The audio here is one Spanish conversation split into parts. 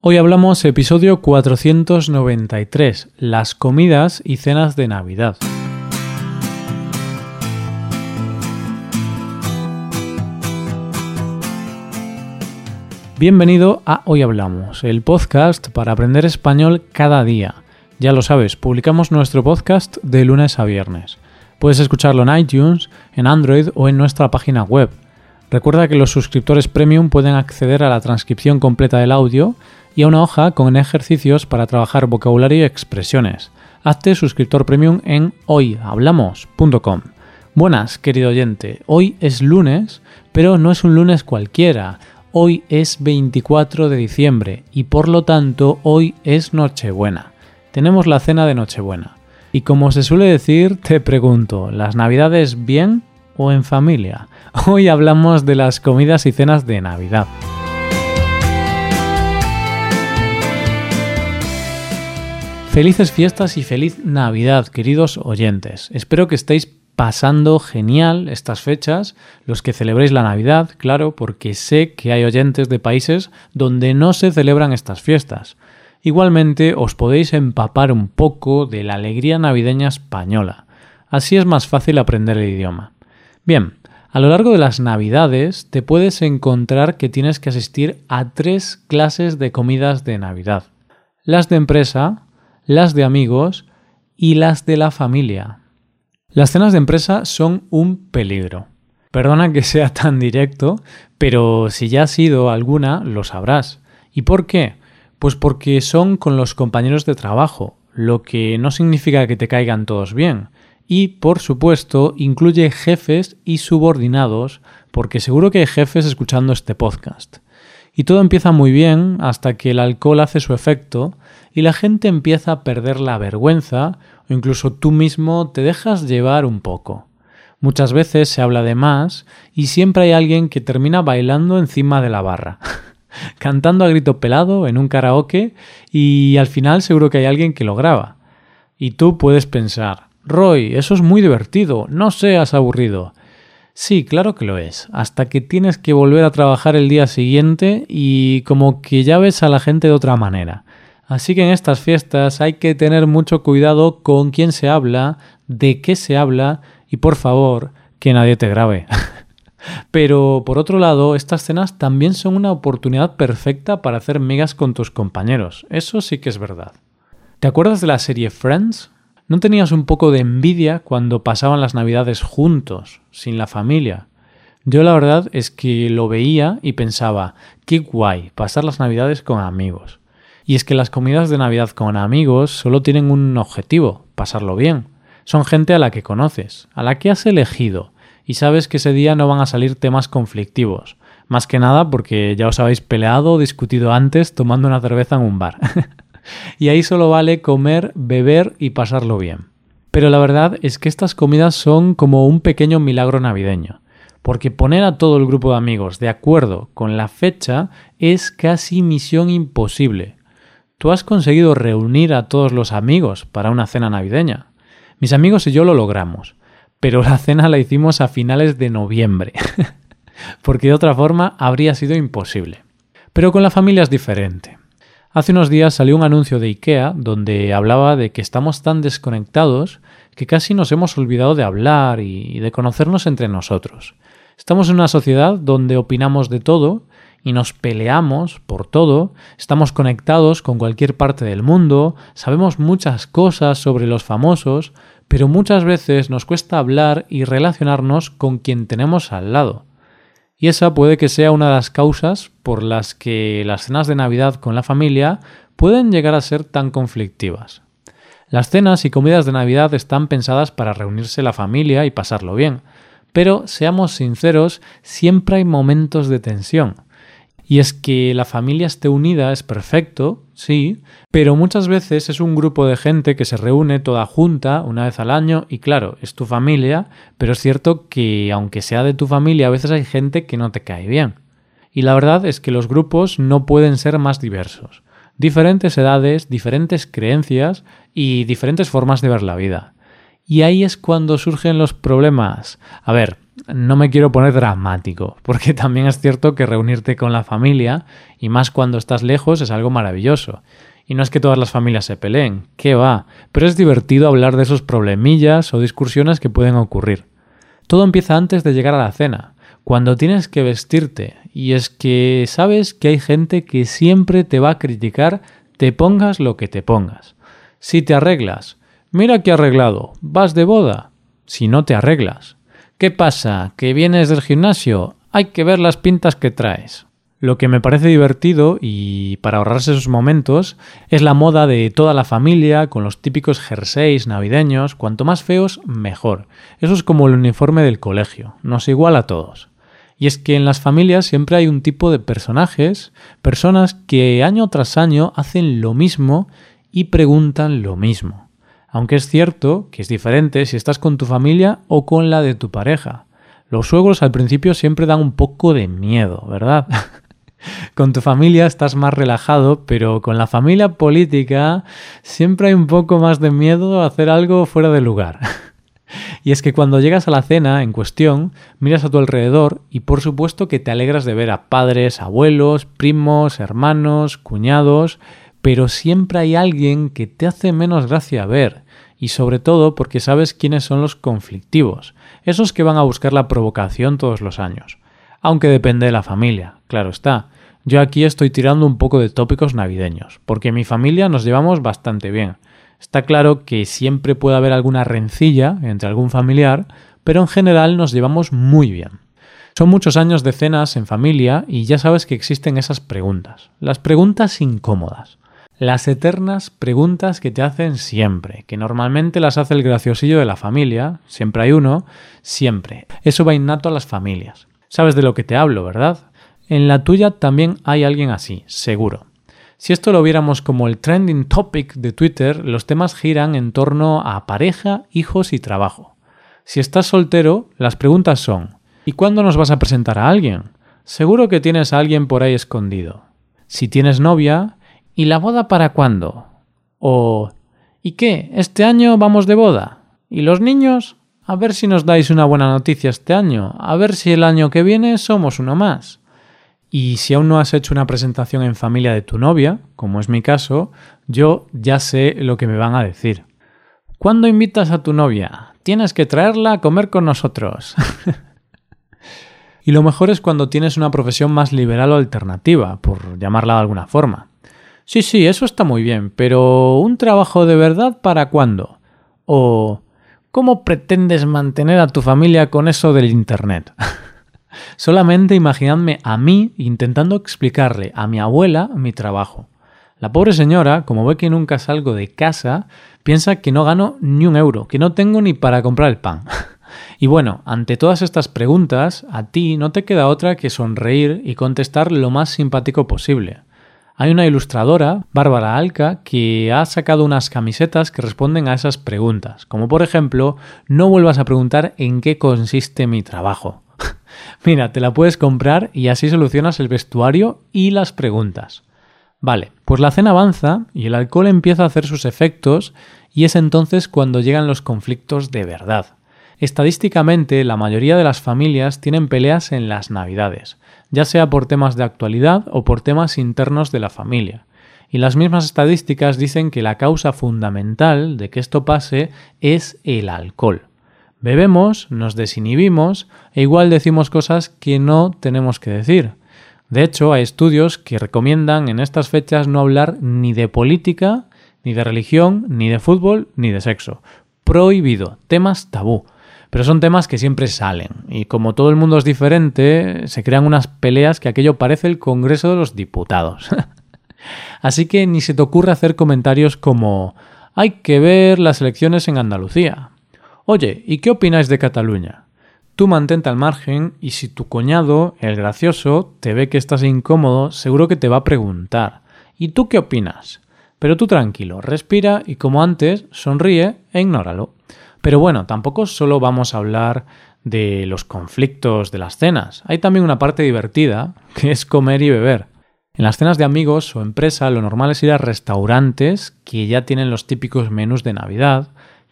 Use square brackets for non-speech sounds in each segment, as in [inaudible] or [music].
Hoy hablamos episodio 493, las comidas y cenas de Navidad. Bienvenido a Hoy Hablamos, el podcast para aprender español cada día. Ya lo sabes, publicamos nuestro podcast de lunes a viernes. Puedes escucharlo en iTunes, en Android o en nuestra página web. Recuerda que los suscriptores premium pueden acceder a la transcripción completa del audio y a una hoja con ejercicios para trabajar vocabulario y expresiones. Hazte suscriptor premium en hoyhablamos.com. Buenas, querido oyente. Hoy es lunes, pero no es un lunes cualquiera. Hoy es 24 de diciembre y por lo tanto hoy es Nochebuena. Tenemos la cena de Nochebuena. Y como se suele decir, te pregunto, ¿las navidades bien o en familia? [laughs] Hoy hablamos de las comidas y cenas de Navidad. Felices fiestas y feliz Navidad, queridos oyentes. Espero que estéis pasando genial estas fechas, los que celebréis la Navidad, claro, porque sé que hay oyentes de países donde no se celebran estas fiestas. Igualmente os podéis empapar un poco de la alegría navideña española. Así es más fácil aprender el idioma. Bien, a lo largo de las Navidades te puedes encontrar que tienes que asistir a tres clases de comidas de Navidad. Las de empresa, las de amigos y las de la familia. Las cenas de empresa son un peligro. Perdona que sea tan directo, pero si ya has ido alguna, lo sabrás. ¿Y por qué? Pues porque son con los compañeros de trabajo, lo que no significa que te caigan todos bien. Y, por supuesto, incluye jefes y subordinados, porque seguro que hay jefes escuchando este podcast. Y todo empieza muy bien hasta que el alcohol hace su efecto y la gente empieza a perder la vergüenza o incluso tú mismo te dejas llevar un poco. Muchas veces se habla de más y siempre hay alguien que termina bailando encima de la barra, [laughs] cantando a grito pelado en un karaoke y al final seguro que hay alguien que lo graba. Y tú puedes pensar, Roy, eso es muy divertido, no seas aburrido. Sí, claro que lo es, hasta que tienes que volver a trabajar el día siguiente y como que ya ves a la gente de otra manera. Así que en estas fiestas hay que tener mucho cuidado con quién se habla, de qué se habla y por favor que nadie te grabe. [laughs] Pero por otro lado, estas cenas también son una oportunidad perfecta para hacer migas con tus compañeros. Eso sí que es verdad. ¿Te acuerdas de la serie Friends? ¿No tenías un poco de envidia cuando pasaban las navidades juntos, sin la familia? Yo la verdad es que lo veía y pensaba, qué guay pasar las navidades con amigos. Y es que las comidas de Navidad con amigos solo tienen un objetivo, pasarlo bien. Son gente a la que conoces, a la que has elegido, y sabes que ese día no van a salir temas conflictivos. Más que nada porque ya os habéis peleado o discutido antes tomando una cerveza en un bar. [laughs] y ahí solo vale comer, beber y pasarlo bien. Pero la verdad es que estas comidas son como un pequeño milagro navideño porque poner a todo el grupo de amigos de acuerdo con la fecha es casi misión imposible. Tú has conseguido reunir a todos los amigos para una cena navideña. Mis amigos y yo lo logramos, pero la cena la hicimos a finales de noviembre, [laughs] porque de otra forma habría sido imposible. Pero con la familia es diferente. Hace unos días salió un anuncio de IKEA donde hablaba de que estamos tan desconectados que casi nos hemos olvidado de hablar y de conocernos entre nosotros. Estamos en una sociedad donde opinamos de todo y nos peleamos por todo, estamos conectados con cualquier parte del mundo, sabemos muchas cosas sobre los famosos, pero muchas veces nos cuesta hablar y relacionarnos con quien tenemos al lado. Y esa puede que sea una de las causas por las que las cenas de Navidad con la familia pueden llegar a ser tan conflictivas. Las cenas y comidas de Navidad están pensadas para reunirse la familia y pasarlo bien, pero seamos sinceros, siempre hay momentos de tensión. Y es que la familia esté unida es perfecto, sí, pero muchas veces es un grupo de gente que se reúne toda junta una vez al año y claro, es tu familia, pero es cierto que aunque sea de tu familia, a veces hay gente que no te cae bien. Y la verdad es que los grupos no pueden ser más diversos. Diferentes edades, diferentes creencias y diferentes formas de ver la vida. Y ahí es cuando surgen los problemas. A ver, no me quiero poner dramático, porque [laughs] también es cierto que reunirte con la familia, y más cuando estás lejos, es algo maravilloso. Y no es que todas las familias se peleen, qué va, pero es divertido hablar de esos problemillas o discusiones que pueden ocurrir. Todo empieza antes de llegar a la cena, cuando tienes que vestirte, y es que sabes que hay gente que siempre te va a criticar te pongas lo que te pongas. Si te arreglas, mira que arreglado, vas de boda. Si no te arreglas, ¿qué pasa? ¿Que vienes del gimnasio? Hay que ver las pintas que traes. Lo que me parece divertido y para ahorrarse esos momentos es la moda de toda la familia con los típicos jerseys navideños, cuanto más feos mejor. Eso es como el uniforme del colegio, nos iguala a todos. Y es que en las familias siempre hay un tipo de personajes, personas que año tras año hacen lo mismo y preguntan lo mismo. Aunque es cierto que es diferente si estás con tu familia o con la de tu pareja. Los suegros al principio siempre dan un poco de miedo, ¿verdad? [laughs] Con tu familia estás más relajado, pero con la familia política siempre hay un poco más de miedo a hacer algo fuera de lugar. [laughs] Y es que cuando llegas a la cena en cuestión, miras a tu alrededor y por supuesto que te alegras de ver a padres, abuelos, primos, hermanos, cuñados, pero siempre hay alguien que te hace menos gracia ver, y sobre todo porque sabes quiénes son los conflictivos, esos que van a buscar la provocación todos los años aunque depende de la familia, claro está. Yo aquí estoy tirando un poco de tópicos navideños, porque mi familia nos llevamos bastante bien. Está claro que siempre puede haber alguna rencilla entre algún familiar, pero en general nos llevamos muy bien. Son muchos años de cenas en familia y ya sabes que existen esas preguntas, las preguntas incómodas, las eternas preguntas que te hacen siempre, que normalmente las hace el graciosillo de la familia, siempre hay uno, siempre. Eso va innato a las familias. Sabes de lo que te hablo, ¿verdad? En la tuya también hay alguien así, seguro. Si esto lo viéramos como el trending topic de Twitter, los temas giran en torno a pareja, hijos y trabajo. Si estás soltero, las preguntas son ¿y cuándo nos vas a presentar a alguien? Seguro que tienes a alguien por ahí escondido. Si tienes novia, ¿y la boda para cuándo? O ¿y qué? ¿Este año vamos de boda? ¿Y los niños? A ver si nos dais una buena noticia este año, a ver si el año que viene somos uno más. Y si aún no has hecho una presentación en familia de tu novia, como es mi caso, yo ya sé lo que me van a decir. ¿Cuándo invitas a tu novia? Tienes que traerla a comer con nosotros. [laughs] y lo mejor es cuando tienes una profesión más liberal o alternativa, por llamarla de alguna forma. Sí, sí, eso está muy bien, pero ¿un trabajo de verdad para cuándo? O ¿Cómo pretendes mantener a tu familia con eso del Internet? [laughs] Solamente imaginadme a mí intentando explicarle a mi abuela mi trabajo. La pobre señora, como ve que nunca salgo de casa, piensa que no gano ni un euro, que no tengo ni para comprar el pan. [laughs] y bueno, ante todas estas preguntas, a ti no te queda otra que sonreír y contestar lo más simpático posible. Hay una ilustradora, Bárbara Alca, que ha sacado unas camisetas que responden a esas preguntas, como por ejemplo, no vuelvas a preguntar en qué consiste mi trabajo. [laughs] Mira, te la puedes comprar y así solucionas el vestuario y las preguntas. Vale, pues la cena avanza y el alcohol empieza a hacer sus efectos y es entonces cuando llegan los conflictos de verdad. Estadísticamente, la mayoría de las familias tienen peleas en las Navidades, ya sea por temas de actualidad o por temas internos de la familia. Y las mismas estadísticas dicen que la causa fundamental de que esto pase es el alcohol. Bebemos, nos desinhibimos e igual decimos cosas que no tenemos que decir. De hecho, hay estudios que recomiendan en estas fechas no hablar ni de política, ni de religión, ni de fútbol, ni de sexo. Prohibido, temas tabú. Pero son temas que siempre salen. Y como todo el mundo es diferente, se crean unas peleas que aquello parece el Congreso de los Diputados. [laughs] Así que ni se te ocurre hacer comentarios como hay que ver las elecciones en Andalucía. Oye, ¿y qué opináis de Cataluña? Tú mantente al margen y si tu cuñado, el gracioso, te ve que estás incómodo, seguro que te va a preguntar. ¿Y tú qué opinas? Pero tú tranquilo, respira y como antes, sonríe e ignóralo. Pero bueno, tampoco solo vamos a hablar de los conflictos de las cenas. Hay también una parte divertida, [laughs] que es comer y beber. En las cenas de amigos o empresa lo normal es ir a restaurantes que ya tienen los típicos menús de Navidad,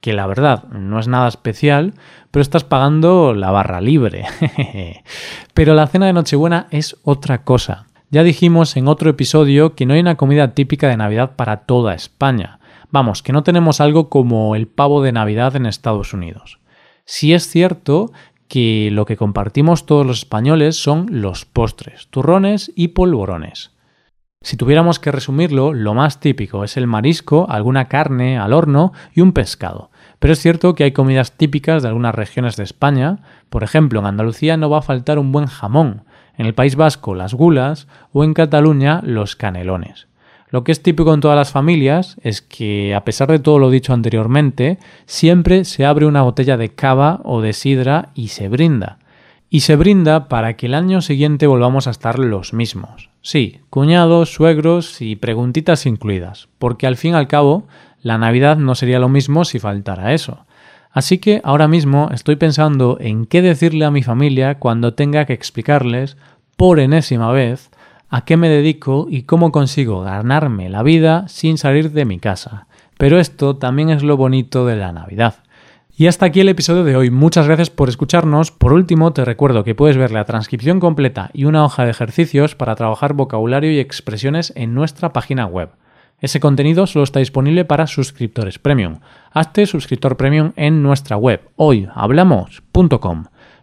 que la verdad no es nada especial, pero estás pagando la barra libre. [laughs] pero la cena de Nochebuena es otra cosa. Ya dijimos en otro episodio que no hay una comida típica de Navidad para toda España. Vamos, que no tenemos algo como el pavo de Navidad en Estados Unidos. Si es cierto que lo que compartimos todos los españoles son los postres, turrones y polvorones. Si tuviéramos que resumirlo, lo más típico es el marisco, alguna carne al horno y un pescado. Pero es cierto que hay comidas típicas de algunas regiones de España. Por ejemplo, en Andalucía no va a faltar un buen jamón, en el País Vasco las gulas o en Cataluña los canelones. Lo que es típico en todas las familias es que, a pesar de todo lo dicho anteriormente, siempre se abre una botella de cava o de sidra y se brinda. Y se brinda para que el año siguiente volvamos a estar los mismos. Sí, cuñados, suegros y preguntitas incluidas, porque al fin y al cabo la Navidad no sería lo mismo si faltara eso. Así que ahora mismo estoy pensando en qué decirle a mi familia cuando tenga que explicarles, por enésima vez, a qué me dedico y cómo consigo ganarme la vida sin salir de mi casa. Pero esto también es lo bonito de la Navidad. Y hasta aquí el episodio de hoy. Muchas gracias por escucharnos. Por último, te recuerdo que puedes ver la transcripción completa y una hoja de ejercicios para trabajar vocabulario y expresiones en nuestra página web. Ese contenido solo está disponible para suscriptores premium. Hazte suscriptor premium en nuestra web hoyhablamos.com.